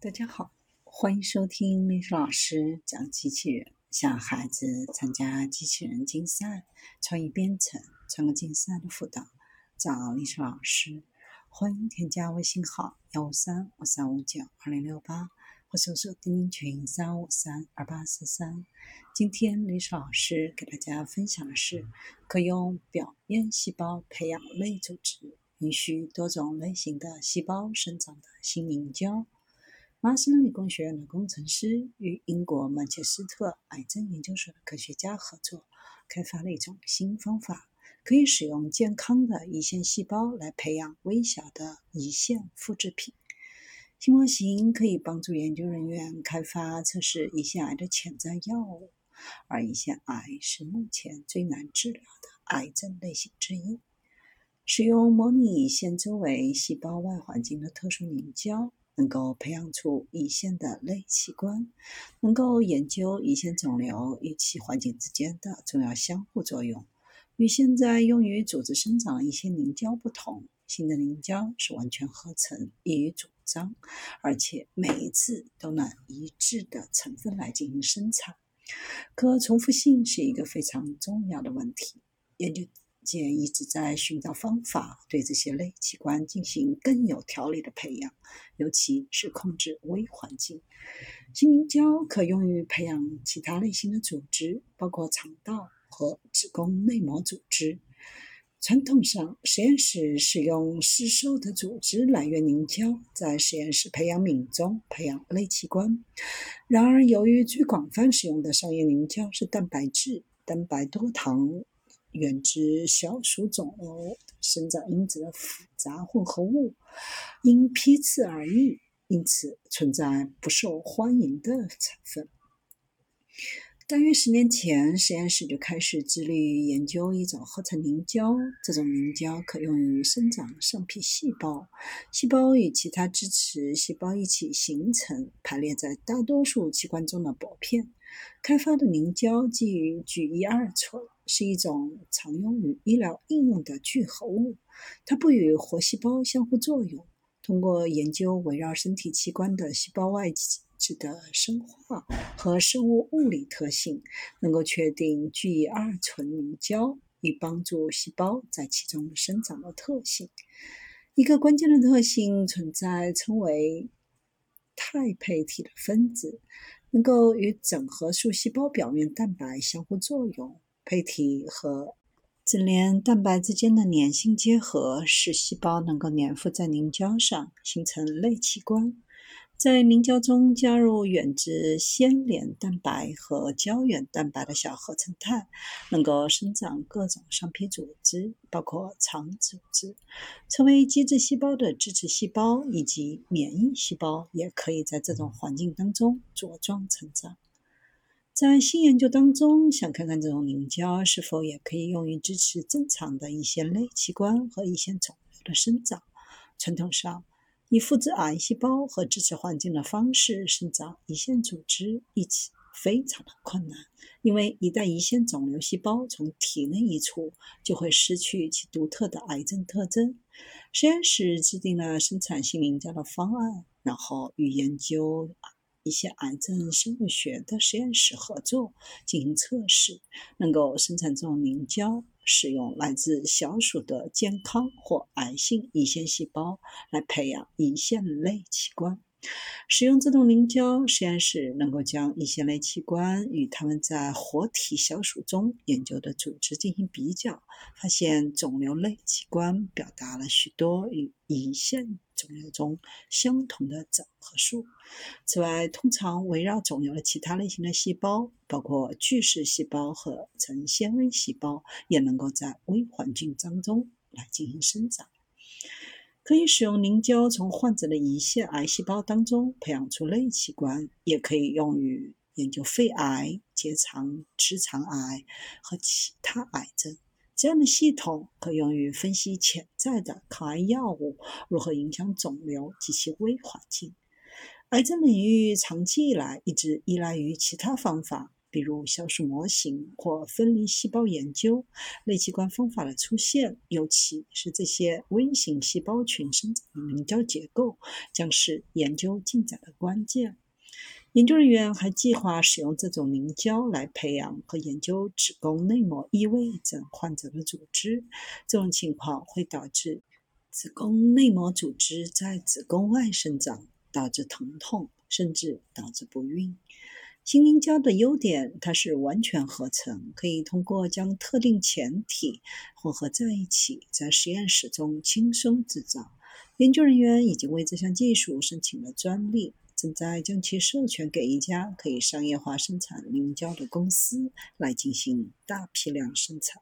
大家好，欢迎收听历史老师讲机器人，小孩子参加机器人竞赛、创意编程、创客竞赛的辅导，找历史老师。欢迎添加微信号幺五三五三五九二零六八，或搜索钉钉群三五三二八四三。今天历史老师给大家分享的是，可用表面细胞培养类组织，允许多种类型的细胞生长的新凝胶。麻省理工学院的工程师与英国曼彻斯特癌症研究所的科学家合作，开发了一种新方法，可以使用健康的胰腺细胞来培养微小的胰腺复制品。新模型可以帮助研究人员开发测试胰腺癌的潜在药物，而胰腺癌是目前最难治疗的癌症类型之一。使用模拟胰腺周围细胞外环境的特殊凝胶。能够培养出胰腺的类器官，能够研究胰腺肿瘤与其环境之间的重要相互作用。与现在用于组织生长的一些凝胶不同，新的凝胶是完全合成、易于组装，而且每一次都能一致的成分来进行生产。可重复性是一个非常重要的问题。研究。界一直在寻找方法，对这些类器官进行更有条理的培养，尤其是控制微环境。新凝胶可用于培养其他类型的组织，包括肠道和子宫内膜组织。传统上，实验室使用市售的组织来源凝胶，在实验室培养皿中培养类器官。然而，由于最广泛使用的商业凝胶是蛋白质、蛋白多糖。源自小鼠肿瘤生长因子的复杂混合物，因批次而异，因此存在不受欢迎的成分。大约十年前，实验室就开始致力于研究一种合成凝胶。这种凝胶可用于生长上皮细胞，细胞与其他支持细胞一起形成排列在大多数器官中的薄片。开发的凝胶基于聚乙二醇，是一种常用于医疗应用的聚合物。它不与活细胞相互作用。通过研究围绕身体器官的细胞外质的生化和生物物理特性，能够确定聚乙二醇凝胶以帮助细胞在其中生长的特性。一个关键的特性存在，称为肽配体的分子。能够与整合素细胞表面蛋白相互作用，配体和自链蛋白之间的粘性结合，使细胞能够粘附在凝胶上，形成类器官。在凝胶中加入远自纤连蛋白和胶原蛋白的小合成肽，能够生长各种上皮组织，包括肠组织。成为基质细胞的支持细胞以及免疫细胞，也可以在这种环境当中茁壮成长。在新研究当中，想看看这种凝胶是否也可以用于支持正常的一些类器官和胰腺肿瘤的生长。传统上，以复制癌细胞和支持环境的方式生长胰腺组织，一起非常的困难。因为一旦胰腺肿瘤细胞从体内移除，就会失去其独特的癌症特征。实验室制定了生产性凝胶的方案，然后与研究一些癌症生物学的实验室合作进行测试，能够生产这种凝胶。使用来自小鼠的健康或癌性胰腺细胞来培养胰腺类器官。使用这种凝胶，实验室能够将胰腺类器官与他们在活体小鼠中研究的组织进行比较，发现肿瘤类器官表达了许多与胰腺肿瘤中相同的整合素。此外，通常围绕肿瘤的其他类型的细胞，包括巨噬细胞和成纤维细胞，也能够在微环境当中来进行生长。可以使用凝胶从患者的胰腺癌细胞当中培养出类器官，也可以用于研究肺癌、结肠、直肠癌和其他癌症。这样的系统可用于分析潜在的抗癌药物如何影响肿瘤及其微环境。癌症领域长期以来一直依赖于其他方法，比如小鼠模型或分离细胞研究。类器官方法的出现，尤其是这些微型细胞群生长的凝胶结构，将是研究进展的关键。研究人员还计划使用这种凝胶来培养和研究子宫内膜异位症患者的组织。这种情况会导致子宫内膜组织在子宫外生长，导致疼痛，甚至导致不孕。新凝胶的优点，它是完全合成，可以通过将特定前体混合在一起，在实验室中轻松制造。研究人员已经为这项技术申请了专利。正在将其授权给一家可以商业化生产凝胶的公司来进行大批量生产。